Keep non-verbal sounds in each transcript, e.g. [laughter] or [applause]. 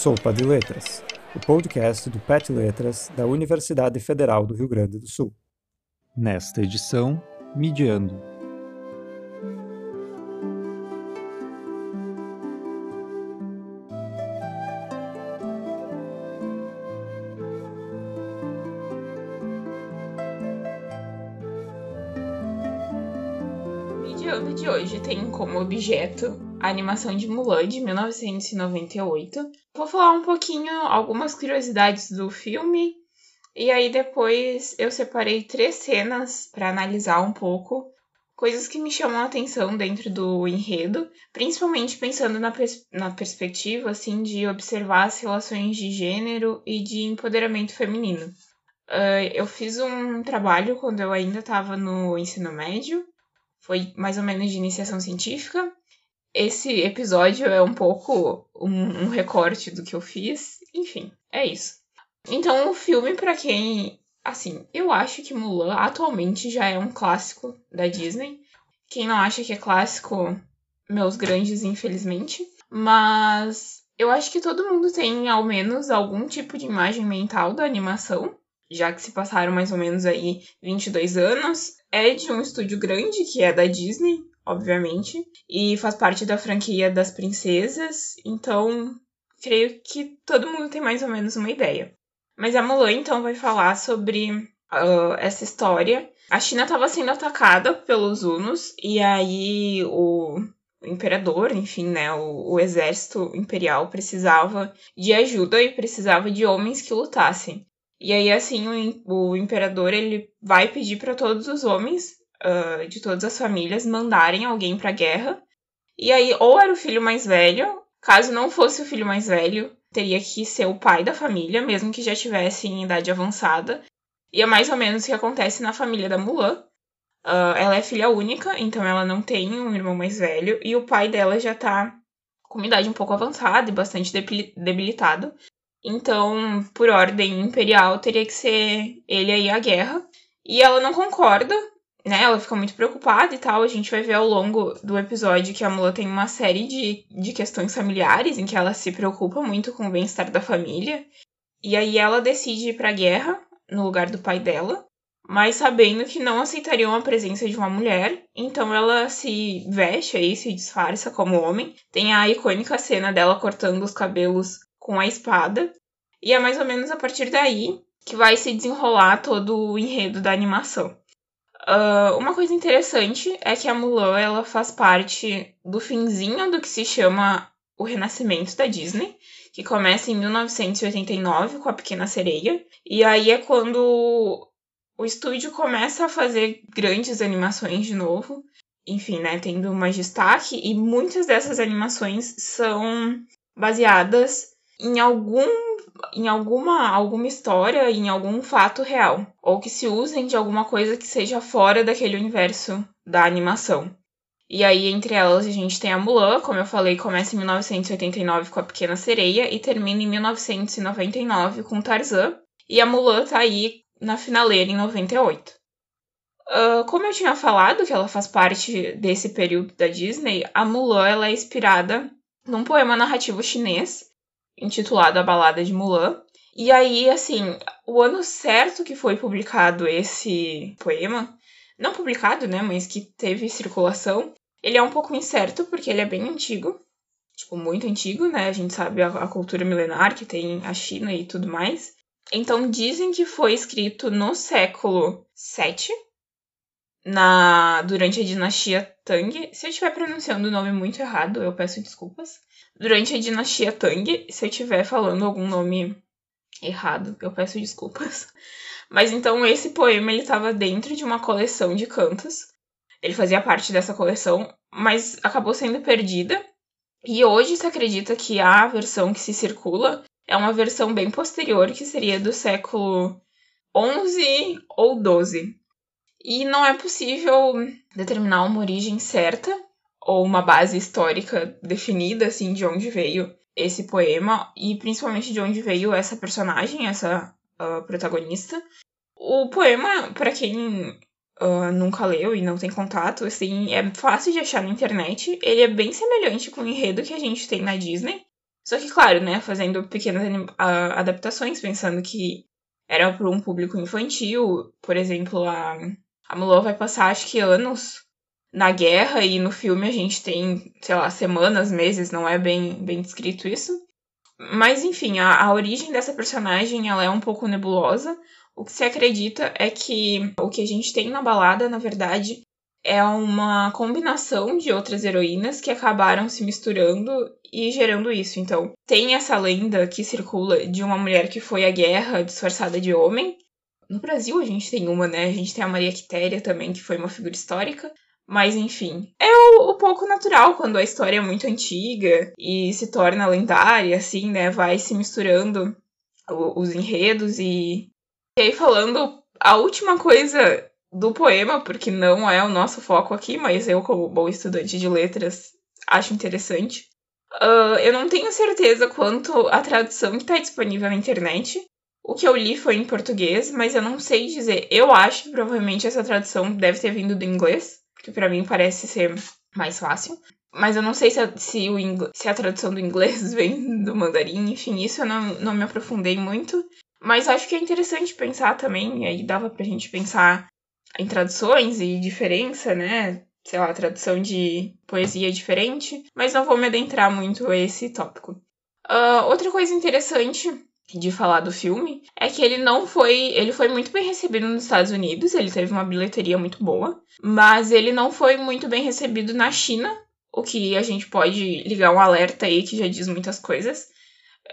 Sopa de Letras, o podcast do PET Letras da Universidade Federal do Rio Grande do Sul. Nesta edição, Midiando. Midiando de hoje tem como objeto a animação de Mulan de 1998. Vou falar um pouquinho, algumas curiosidades do filme, e aí depois eu separei três cenas para analisar um pouco, coisas que me chamam a atenção dentro do enredo, principalmente pensando na, pers na perspectiva assim de observar as relações de gênero e de empoderamento feminino. Uh, eu fiz um trabalho quando eu ainda estava no ensino médio, foi mais ou menos de iniciação científica, esse episódio é um pouco um, um recorte do que eu fiz. Enfim, é isso. Então, o filme, para quem. Assim, eu acho que Mulan atualmente já é um clássico da Disney. Quem não acha que é clássico, meus grandes, infelizmente. Mas eu acho que todo mundo tem ao menos algum tipo de imagem mental da animação, já que se passaram mais ou menos aí 22 anos. É de um estúdio grande, que é da Disney, obviamente, e faz parte da franquia das princesas, então creio que todo mundo tem mais ou menos uma ideia. Mas a Mulan então vai falar sobre uh, essa história. A China estava sendo atacada pelos Hunos e aí o, imperador, enfim, né, o, o, exército imperial precisava de ajuda e precisava de homens que lutassem. E aí assim o, o imperador ele vai pedir para todos os homens uh, de todas as famílias mandarem alguém para a guerra. E aí, ou era o filho mais velho, caso não fosse o filho mais velho, teria que ser o pai da família, mesmo que já tivesse em idade avançada. E é mais ou menos o que acontece na família da Mulan. Uh, ela é filha única, então ela não tem um irmão mais velho, e o pai dela já tá com uma idade um pouco avançada e bastante debilitado. Então, por ordem imperial, teria que ser ele aí a guerra. E ela não concorda, né, ela fica muito preocupada e tal. A gente vai ver ao longo do episódio que a Mula tem uma série de, de questões familiares em que ela se preocupa muito com o bem-estar da família. E aí ela decide ir pra guerra no lugar do pai dela, mas sabendo que não aceitariam a presença de uma mulher, então ela se veste aí, se disfarça como homem. Tem a icônica cena dela cortando os cabelos com a espada. E é mais ou menos a partir daí que vai se desenrolar todo o enredo da animação. Uh, uma coisa interessante é que a Mulan ela faz parte do finzinho do que se chama o Renascimento da Disney, que começa em 1989 com a Pequena Sereia. E aí é quando o estúdio começa a fazer grandes animações de novo. Enfim, né, tendo mais destaque, e muitas dessas animações são baseadas em algum em alguma, alguma história, em algum fato real, ou que se usem de alguma coisa que seja fora daquele universo da animação. E aí, entre elas, a gente tem a Mulan, como eu falei, começa em 1989 com a Pequena Sereia e termina em 1999 com Tarzan. E a Mulan tá aí na finaleira em 98. Uh, ah, como eu tinha falado, que ela faz parte desse período da Disney, a Mulan ela é inspirada num poema narrativo chinês intitulado A Balada de Mulan. E aí, assim, o ano certo que foi publicado esse poema, não publicado, né, mas que teve circulação, ele é um pouco incerto porque ele é bem antigo, tipo, muito antigo, né? A gente sabe a, a cultura milenar que tem a China e tudo mais. Então dizem que foi escrito no século VII, na durante a dinastia Tang. Se eu estiver pronunciando o nome muito errado, eu peço desculpas durante a dinastia Tang. Se eu estiver falando algum nome errado, eu peço desculpas. [laughs] Mas então esse poema ele estava dentro de uma coleção de cantos. Ele fazia parte dessa coleção, mas acabou sendo perdida. E hoje se acredita que a versão que se circula é uma versão bem posterior, que seria do século 11 ou 12. E não é possível determinar uma origem certa ou uma base histórica definida, assim, de onde veio esse poema e principalmente de onde veio essa personagem, essa uh, protagonista. O poema, para quem uh, nunca leu e não tem contato, assim, é fácil de achar na internet. Ele é bem semelhante com o enredo que a gente tem na Disney. Só que, claro, né, fazendo pequenas adaptações, pensando que era para um público infantil. Por exemplo, a, a vai passar, acho que, anos na guerra e no filme a gente tem, sei lá, semanas, meses, não é bem, bem descrito isso. Mas, enfim, a, a origem dessa personagem ela é um pouco nebulosa. O que se acredita é que o que a gente tem na balada, na verdade, é uma combinação de outras heroínas que acabaram se misturando e gerando isso. Então, tem essa lenda que circula de uma mulher que foi à guerra disfarçada de homem. No Brasil a gente tem uma, né? A gente tem a Maria Quitéria também, que foi uma figura histórica. Mas enfim, é o, o, pouco natural quando a história é muito antiga e se torna lendária, assim, né? Vai se misturando o, os enredos e. E aí, falando a última coisa do poema, porque não é o nosso foco aqui, mas eu, como bom estudante de letras, acho interessante. Uh, eu não tenho certeza quanto à tradução que está disponível na internet. O que eu li foi em português, mas eu não sei dizer. Eu acho que provavelmente essa tradução deve ter vindo do inglês que para mim parece ser mais fácil. Mas eu não sei se a, se, o se a tradução do inglês [laughs] vem do mandarim, enfim, isso eu não, não me aprofundei muito. Mas acho que é interessante pensar também, aí dava pra gente pensar em traduções e diferença, né? Sei lá, tradução de poesia diferente, mas não vou me adentrar muito a esse tópico. Uh, outra coisa interessante de falar do filme é que ele não foi. Ele foi muito bem recebido nos Estados Unidos, ele teve uma bilheteria muito boa, mas ele não foi muito bem recebido na China, o que a gente pode ligar um alerta aí que já diz muitas coisas.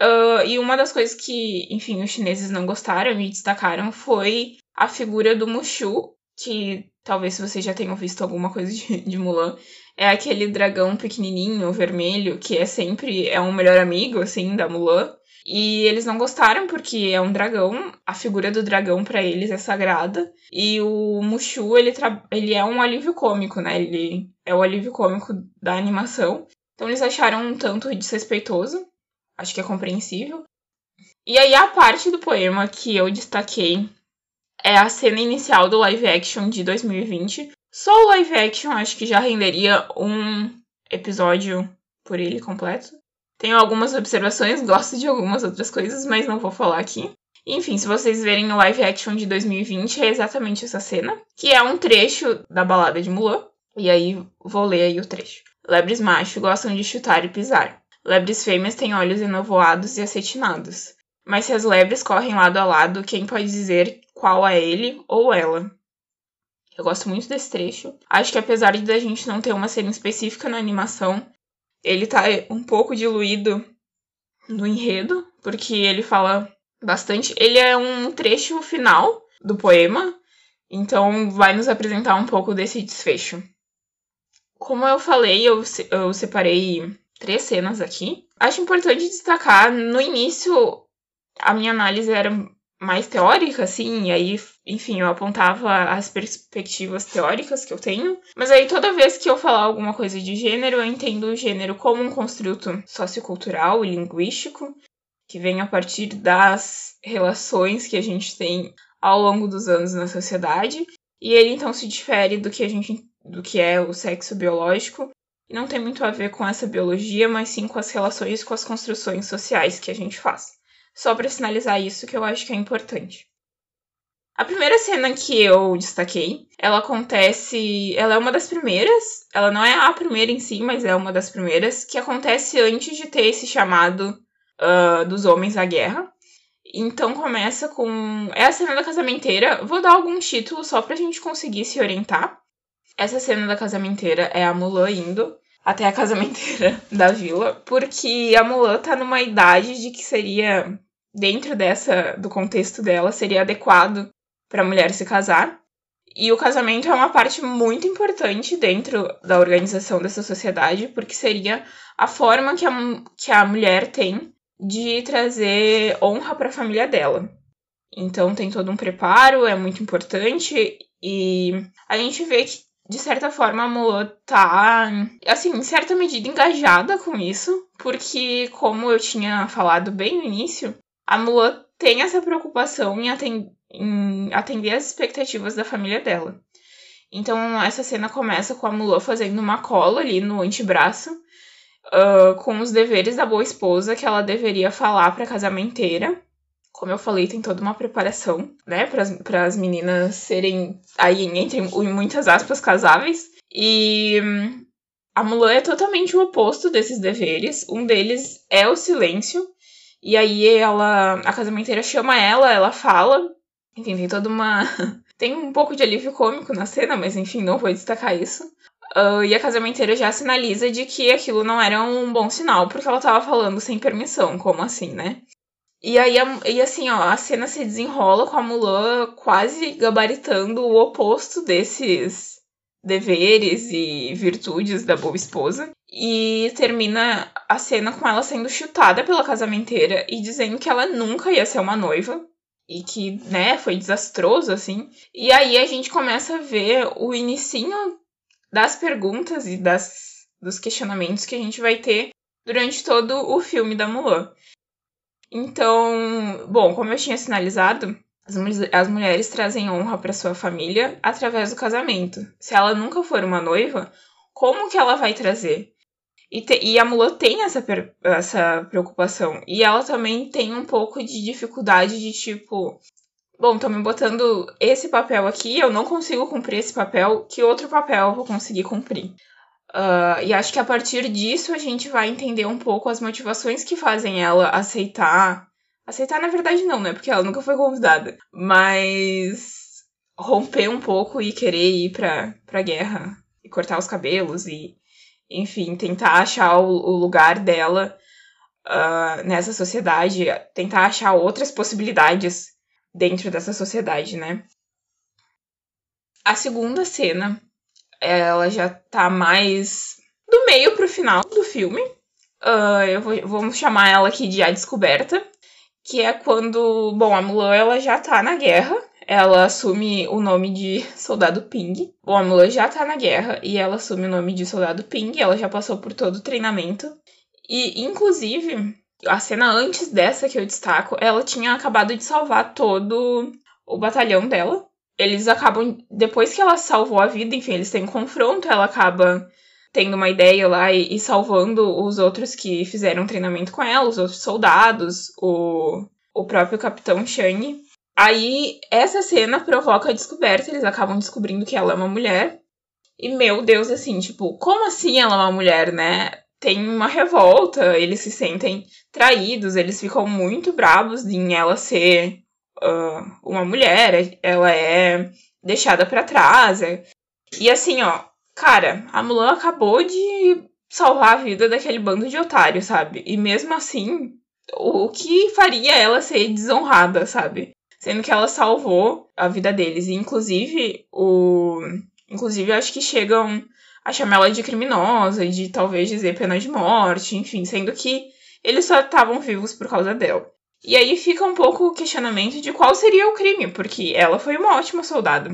Uh, e uma das coisas que, enfim, os chineses não gostaram e destacaram foi a figura do Mushu, que talvez vocês já tenham visto alguma coisa de, [laughs] de Mulan, é aquele dragão pequenininho, vermelho, que é sempre é um melhor amigo, assim, da Mulan. E eles não gostaram porque é um dragão, a figura do dragão para eles é sagrada. E o Mushu, ele, ele é um alívio cômico, né? Ele é o alívio cômico da animação. Então eles acharam um tanto desrespeitoso. Acho que é compreensível. E aí a parte do poema que eu destaquei é a cena inicial do live action de 2020. Só o live action acho que já renderia um episódio por ele completo. Tenho algumas observações, gosto de algumas outras coisas, mas não vou falar aqui. Enfim, se vocês verem no live action de 2020, é exatamente essa cena, que é um trecho da balada de Mulan. E aí, vou ler aí o trecho. Lebres machos gostam de chutar e pisar. Lebres fêmeas têm olhos enovoados e acetinados. Mas se as lebres correm lado a lado, quem pode dizer qual é ele ou ela? Eu gosto muito desse trecho. Acho que apesar de a gente não ter uma cena específica na animação, ele tá um pouco diluído no enredo, porque ele fala bastante. Ele é um trecho final do poema, então vai nos apresentar um pouco desse desfecho. Como eu falei, eu, eu separei três cenas aqui. Acho importante destacar, no início, a minha análise era mais teórica, assim, e aí, enfim, eu apontava as perspectivas teóricas que eu tenho. Mas aí toda vez que eu falar alguma coisa de gênero, eu entendo o gênero como um construto sociocultural e linguístico, que vem a partir das relações que a gente tem ao longo dos anos na sociedade. E ele então se difere do que a gente do que é o sexo biológico e não tem muito a ver com essa biologia, mas sim com as relações com as construções sociais que a gente faz. Só para sinalizar isso que eu acho que é importante. A primeira cena que eu destaquei, ela acontece. Ela é uma das primeiras. Ela não é a primeira em si, mas é uma das primeiras, que acontece antes de ter esse chamado uh, dos homens à guerra. Então começa com. É a cena da casamenteira. Vou dar alguns títulos só pra gente conseguir se orientar. Essa cena da casamenteira é a Mulan indo até a [laughs] casamenteira da vila, porque a Mulan tá numa idade de que seria dentro dessa do contexto dela seria adequado para a mulher se casar. E o casamento é uma parte muito importante dentro da organização dessa sociedade, porque seria a forma que a, que a mulher tem de trazer honra para a família dela. Então tem todo um preparo, é muito importante e a gente vê que de certa forma a Mulan tá assim, em certa medida engajada com isso, porque como eu tinha falado bem no início, a Mulan tem essa preocupação em, atend em atender as expectativas da família dela. Então, essa cena começa com a Mulan fazendo uma cola ali no antebraço, uh, com os deveres da boa esposa que ela deveria falar para a casamenteira. Como eu falei, tem toda uma preparação, né, para as meninas serem aí entre muitas aspas casáveis. E a Mulan é totalmente o oposto desses deveres. Um deles é o silêncio. E aí ela, a casamenteira chama ela, ela fala. Enfim, tem toda uma [laughs] tem um pouco de alívio cômico na cena, mas enfim, não vou destacar isso. Uh, e a casamenteira já sinaliza de que aquilo não era um bom sinal, porque ela tava falando sem permissão, como assim, né? E aí, e assim, ó, a cena se desenrola com a Mulan quase gabaritando o oposto desses deveres e virtudes da boa esposa. E termina a cena com ela sendo chutada pela casamenteira e dizendo que ela nunca ia ser uma noiva. E que, né, foi desastroso, assim. E aí a gente começa a ver o inicinho das perguntas e das, dos questionamentos que a gente vai ter durante todo o filme da Mulan. Então, bom, como eu tinha sinalizado, as, as mulheres trazem honra para sua família através do casamento. Se ela nunca for uma noiva, como que ela vai trazer? E, te, e a Mulan tem essa, essa preocupação. E ela também tem um pouco de dificuldade de tipo, bom, estão me botando esse papel aqui, eu não consigo cumprir esse papel, que outro papel eu vou conseguir cumprir? Uh, e acho que a partir disso a gente vai entender um pouco as motivações que fazem ela aceitar. Aceitar, na verdade, não, né? Porque ela nunca foi convidada. Mas romper um pouco e querer ir pra, pra guerra e cortar os cabelos e, enfim, tentar achar o, o lugar dela uh, nessa sociedade, tentar achar outras possibilidades dentro dessa sociedade, né? A segunda cena, ela já tá mais do meio pro final do filme. Uh, eu vou, vamos chamar ela aqui de A Descoberta, que é quando, bom, a Mulan ela já tá na guerra, ela assume o nome de Soldado Ping. Bom, a Mulan já tá na guerra e ela assume o nome de Soldado Ping, ela já passou por todo o treinamento. E, inclusive, a cena antes dessa que eu destaco, ela tinha acabado de salvar todo o batalhão dela. Eles acabam, depois que ela salvou a vida, enfim, eles têm um confronto, ela acaba tendo uma ideia lá e, e salvando os outros que fizeram treinamento com ela, os outros soldados, o, o próprio Capitão Shang. Aí, essa cena provoca a descoberta, eles acabam descobrindo que ela é uma mulher. E, meu Deus, assim, tipo, como assim ela é uma mulher, né? tem uma revolta, eles se sentem traídos, eles ficam muito bravos em ela ser uh, uma mulher, ela é deixada para trás. É... E assim, ó, cara, a Mulan acabou de salvar a vida daquele bando de otários, sabe? E mesmo assim, o que faria ela ser desonrada, sabe? Sendo que ela salvou a vida deles. E inclusive, o. Inclusive, acho que chegam a chamar ela de criminosa de talvez dizer pena de morte, enfim, sendo que eles só estavam vivos por causa dela. E aí fica um pouco o questionamento de qual seria o crime, porque ela foi uma ótima soldada.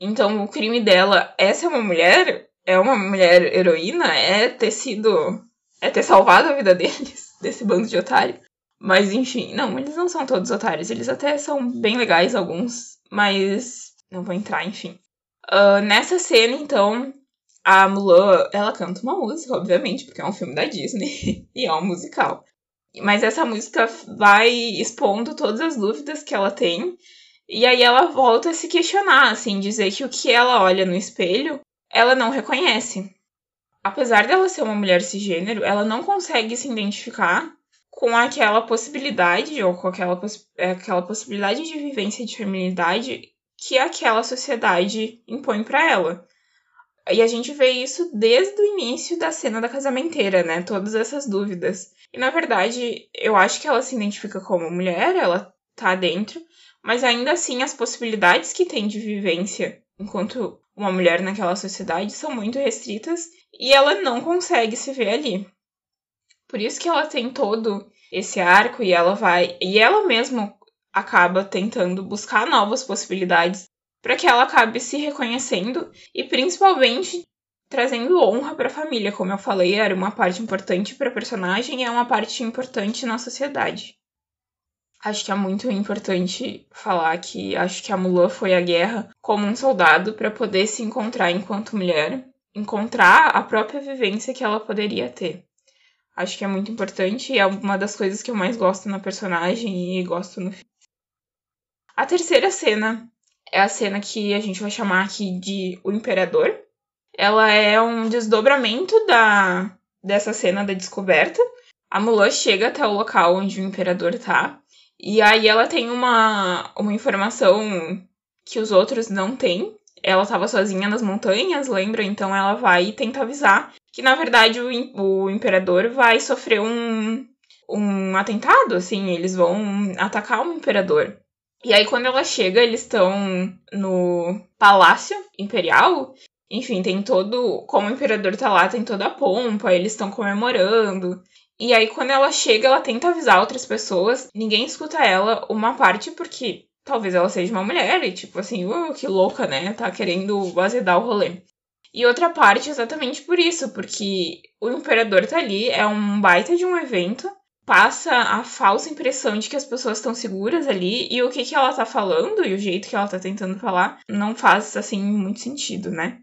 Então o crime dela é ser uma mulher, é uma mulher heroína, é ter sido. é ter salvado a vida [laughs] deles, desse bando de otário. Mas enfim, não, eles não são todos otários, eles até são bem legais alguns, mas não vou entrar, enfim. Uh, nessa cena, então, a Mulan, ela canta uma música, obviamente, porque é um filme da Disney [laughs] e é um musical. Mas essa música vai expondo todas as dúvidas que ela tem. E aí ela volta a se questionar, assim, dizer que o que ela olha no espelho, ela não reconhece. Apesar dela ser uma mulher cisgênero, ela não consegue se identificar com aquela possibilidade, ou com aquela, poss aquela possibilidade de vivência de feminilidade que aquela sociedade impõe para ela. E a gente vê isso desde o início da cena da casamenteira, né? Todas essas dúvidas. E na verdade, eu acho que ela se identifica como mulher, ela tá dentro, mas ainda assim as possibilidades que tem de vivência enquanto uma mulher naquela sociedade são muito restritas e ela não consegue se ver ali. Por isso que ela tem todo esse arco e ela vai e ela mesma acaba tentando buscar novas possibilidades para que ela acabe se reconhecendo e principalmente trazendo honra para a família, como eu falei, era uma parte importante para a personagem e é uma parte importante na sociedade. Acho que é muito importante falar que acho que a Mulan foi à guerra como um soldado para poder se encontrar enquanto mulher, encontrar a própria vivência que ela poderia ter. Acho que é muito importante e é uma das coisas que eu mais gosto na personagem e gosto no filme. A terceira cena é a cena que a gente vai chamar aqui de O Imperador. Ela é um desdobramento da dessa cena da descoberta. A Mulan chega até o local onde o imperador tá. E aí ela tem uma, uma informação que os outros não têm. Ela estava sozinha nas montanhas, lembra? Então ela vai e tenta avisar que na verdade o, o imperador vai sofrer um, um atentado, assim, eles vão atacar o imperador. E aí quando ela chega, eles estão no palácio imperial. Enfim, tem todo, como o imperador tá lá, tem toda a pompa, eles estão comemorando. E aí quando ela chega, ela tenta avisar outras pessoas, ninguém escuta ela, uma parte porque talvez ela seja uma mulher e tipo assim, uh, que louca, né? Tá querendo azedar o rolê. E outra parte exatamente por isso, porque o imperador tá ali, é um baita de um evento, passa a falsa impressão de que as pessoas estão seguras ali, e o que, que ela tá falando e o jeito que ela tá tentando falar não faz, assim, muito sentido, né?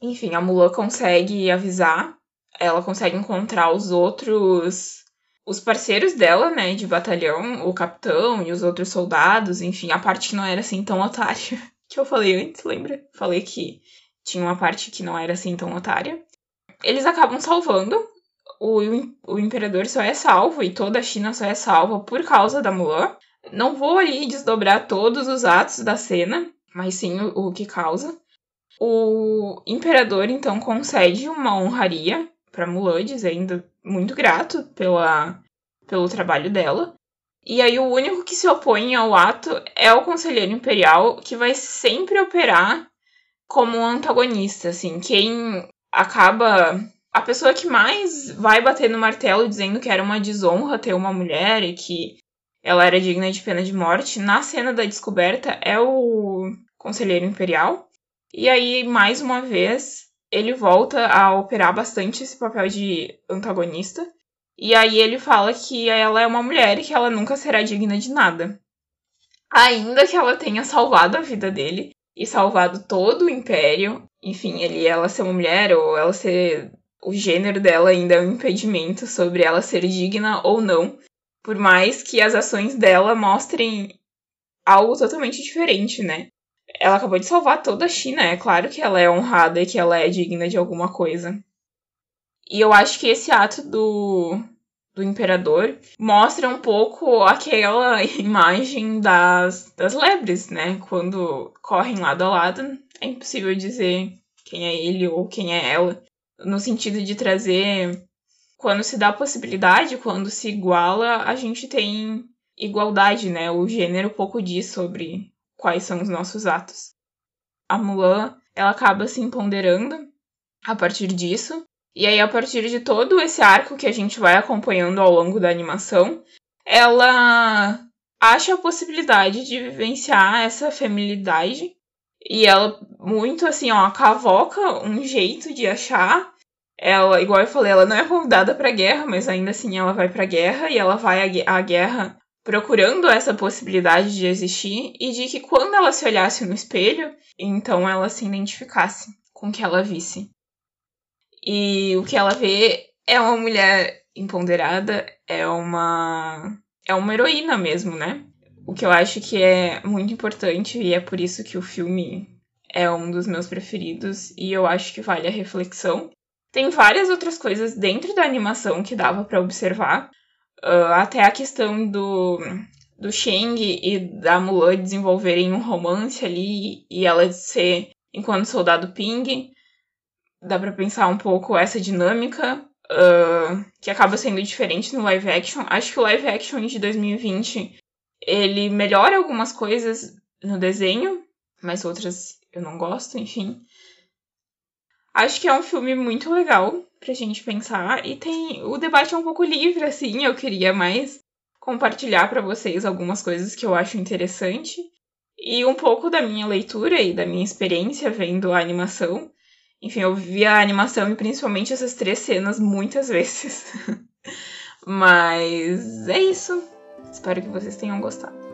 Enfim, a Mulan consegue avisar, ela consegue encontrar os outros. Os parceiros dela, né, de batalhão, o capitão e os outros soldados, enfim, a parte que não era assim tão otária. [laughs] Que eu falei antes, lembra? Falei que tinha uma parte que não era assim tão otária. Eles acabam salvando. O, o imperador só é salvo e toda a China só é salva por causa da Mulan. Não vou ali desdobrar todos os atos da cena, mas sim o, o que causa. O imperador então concede uma honraria para Mulan, dizendo muito grato pela, pelo trabalho dela. E aí o único que se opõe ao ato é o conselheiro imperial, que vai sempre operar como um antagonista, assim, quem acaba a pessoa que mais vai bater no martelo dizendo que era uma desonra ter uma mulher e que ela era digna de pena de morte, na cena da descoberta é o conselheiro imperial. E aí, mais uma vez, ele volta a operar bastante esse papel de antagonista. E aí ele fala que ela é uma mulher e que ela nunca será digna de nada. Ainda que ela tenha salvado a vida dele e salvado todo o império, enfim, ele ela ser uma mulher ou ela ser o gênero dela ainda é um impedimento sobre ela ser digna ou não, por mais que as ações dela mostrem algo totalmente diferente, né? Ela acabou de salvar toda a China. É claro que ela é honrada e que ela é digna de alguma coisa. E eu acho que esse ato do, do imperador mostra um pouco aquela [laughs] imagem das, das lebres, né? Quando correm lado a lado, é impossível dizer quem é ele ou quem é ela. No sentido de trazer. Quando se dá possibilidade, quando se iguala, a gente tem igualdade, né? O gênero pouco diz sobre quais são os nossos atos. A Mulan, ela acaba se empoderando a partir disso, e aí a partir de todo esse arco que a gente vai acompanhando ao longo da animação, ela acha a possibilidade de vivenciar essa feminilidade. E ela muito assim, ó, cavoca um jeito de achar. Ela, igual eu falei, ela não é convidada para guerra, mas ainda assim ela vai para guerra e ela vai à guerra procurando essa possibilidade de existir e de que quando ela se olhasse no espelho, então ela se identificasse com o que ela visse. E o que ela vê é uma mulher empoderada, é uma é uma heroína mesmo, né? O que eu acho que é muito importante e é por isso que o filme é um dos meus preferidos e eu acho que vale a reflexão. Tem várias outras coisas dentro da animação que dava para observar, Uh, até a questão do, do Shang e da Mulan desenvolverem um romance ali e ela ser enquanto soldado Ping. Dá pra pensar um pouco essa dinâmica, uh, que acaba sendo diferente no live action. Acho que o live action de 2020 ele melhora algumas coisas no desenho, mas outras eu não gosto, enfim. Acho que é um filme muito legal pra gente pensar e tem o debate é um pouco livre assim, eu queria mais compartilhar para vocês algumas coisas que eu acho interessante e um pouco da minha leitura e da minha experiência vendo a animação. Enfim, eu vi a animação e principalmente essas três cenas muitas [laughs] vezes. Mas é isso. Espero que vocês tenham gostado.